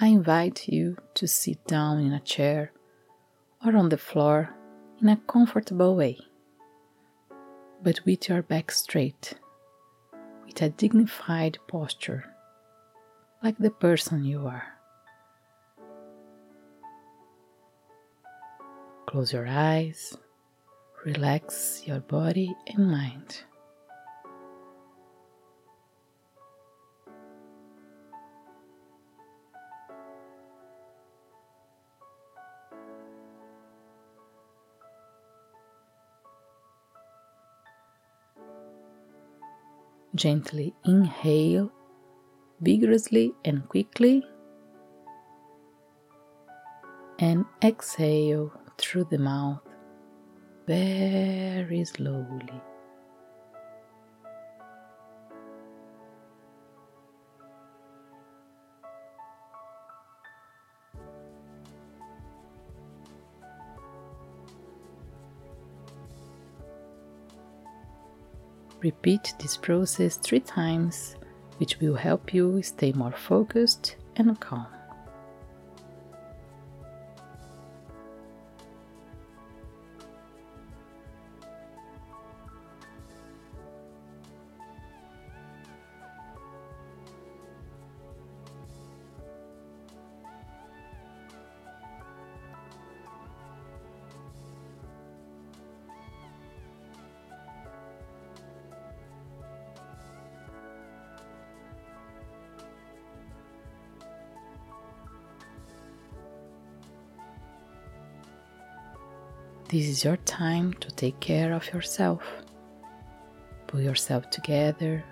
I invite you to sit down in a chair or on the floor in a comfortable way, but with your back straight, with a dignified posture, like the person you are. Close your eyes, relax your body and mind. Gently inhale vigorously and quickly, and exhale through the mouth very slowly. Repeat this process three times, which will help you stay more focused and calm. This is your time to take care of yourself. Pull yourself together,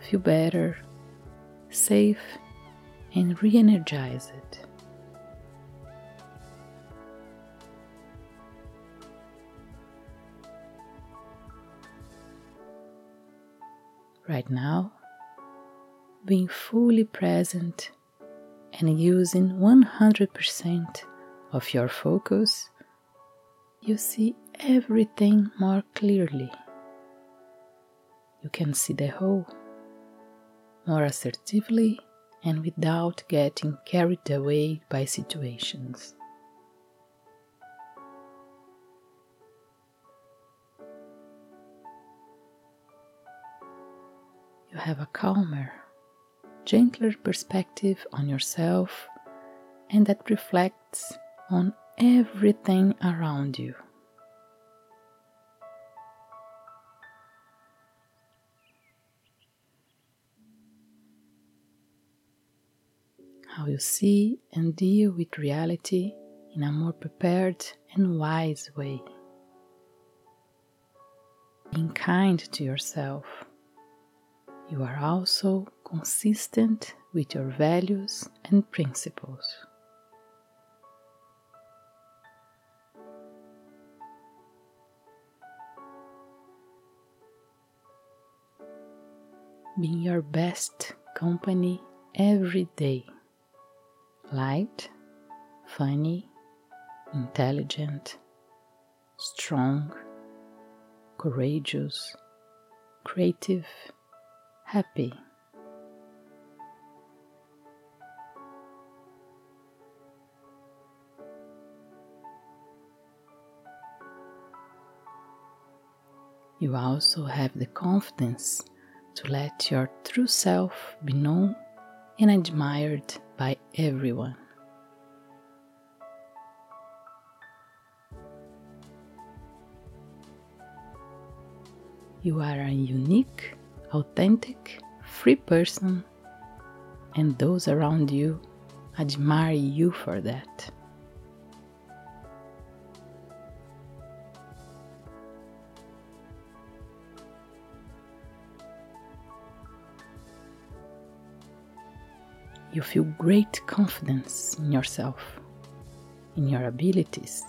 feel better, safe, and re energize it. Right now, being fully present and using 100% of your focus you see everything more clearly. You can see the whole more assertively and without getting carried away by situations. You have a calmer, gentler perspective on yourself, and that reflects on everything around you. How you see and deal with reality in a more prepared and wise way. Being kind to yourself, you are also consistent with your values and principles. Being your best company every day. Light, funny, intelligent, strong, courageous, creative, happy. You also have the confidence to let your true self be known and admired by everyone. You are a unique, authentic, free person, and those around you admire you for that. You feel great confidence in yourself, in your abilities,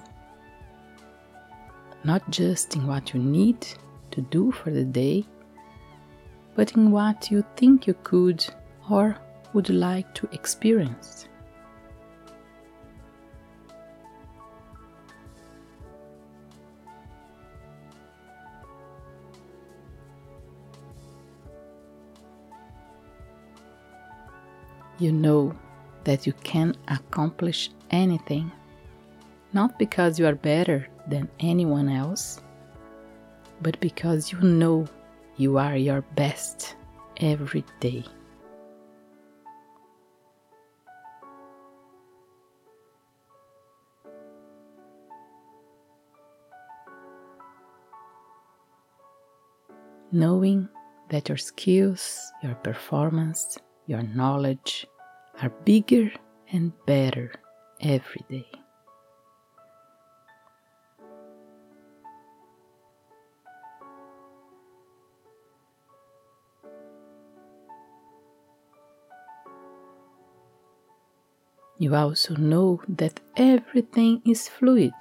not just in what you need to do for the day, but in what you think you could or would like to experience. You know that you can accomplish anything, not because you are better than anyone else, but because you know you are your best every day. Knowing that your skills, your performance, your knowledge are bigger and better every day. You also know that everything is fluid,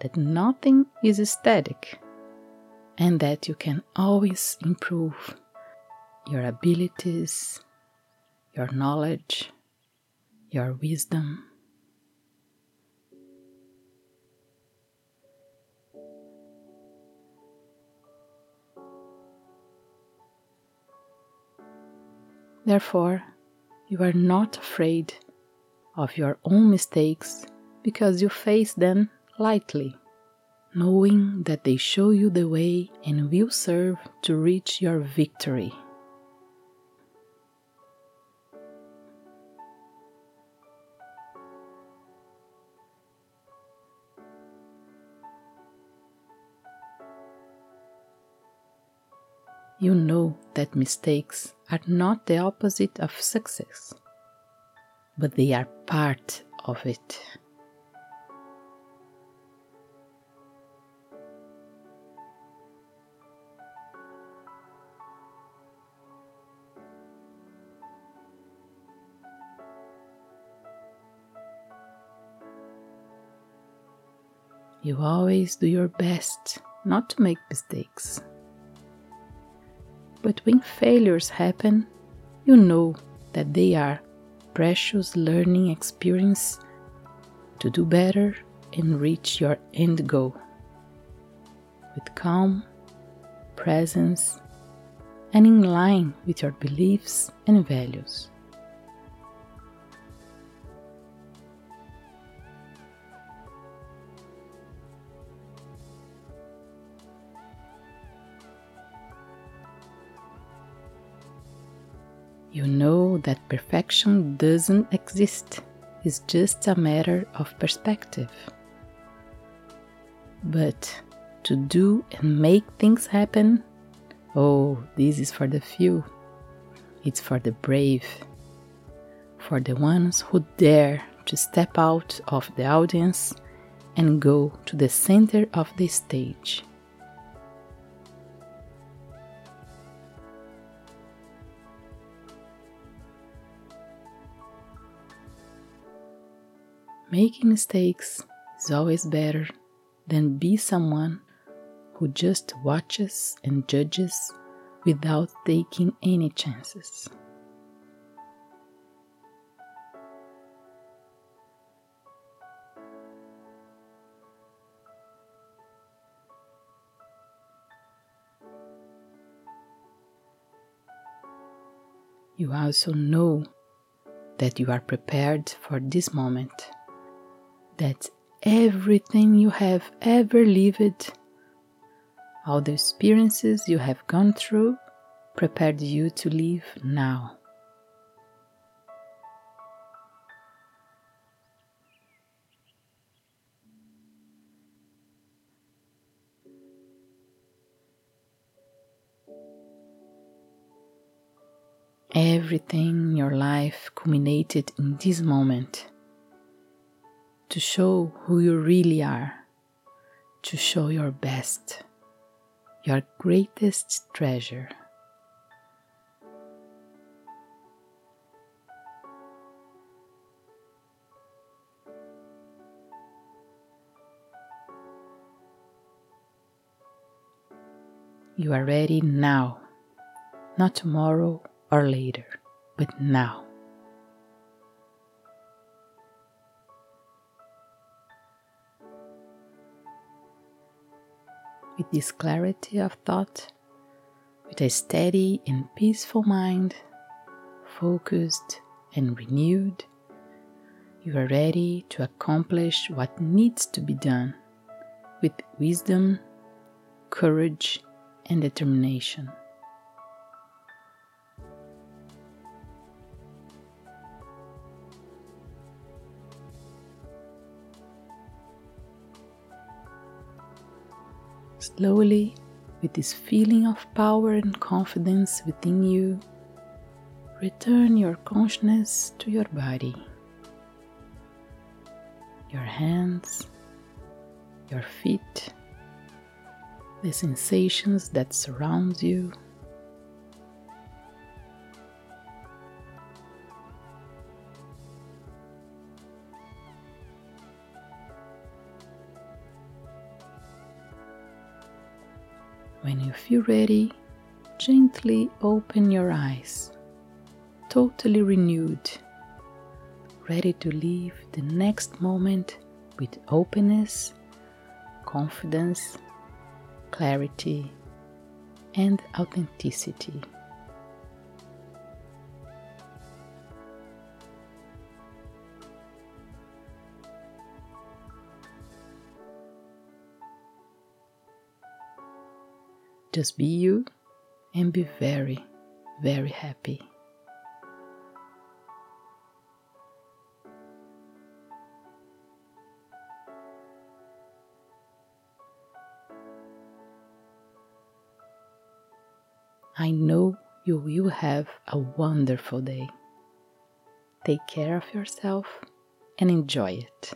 that nothing is static, and that you can always improve your abilities, your knowledge, your wisdom. Therefore, you are not afraid of your own mistakes because you face them lightly, knowing that they show you the way and will serve to reach your victory. You know that mistakes are not the opposite of success but they are part of it. You always do your best not to make mistakes. But when failures happen, you know that they are precious learning experience to do better and reach your end goal with calm, presence, and in line with your beliefs and values. You know that perfection doesn't exist, it's just a matter of perspective. But to do and make things happen, oh, this is for the few. It's for the brave, for the ones who dare to step out of the audience and go to the center of the stage. Making mistakes is always better than be someone who just watches and judges without taking any chances. You also know that you are prepared for this moment that everything you have ever lived, all the experiences you have gone through, prepared you to live now. Everything in your life culminated in this moment to show who you really are, to show your best, your greatest treasure. You are ready now, not tomorrow or later, but now. With this clarity of thought, with a steady and peaceful mind, focused and renewed, You are ready to accomplish what needs to be done with wisdom, courage, and determination. Slowly, with this feeling of power and confidence within you, return your consciousness to your body, your hands, your feet, the sensations that surround you. When you feel ready, gently open your eyes, totally renewed, ready to live the next moment with openness, confidence, clarity, and authenticity. Just be you and be very, very happy. I know you will have a wonderful day. Take care of yourself and enjoy it.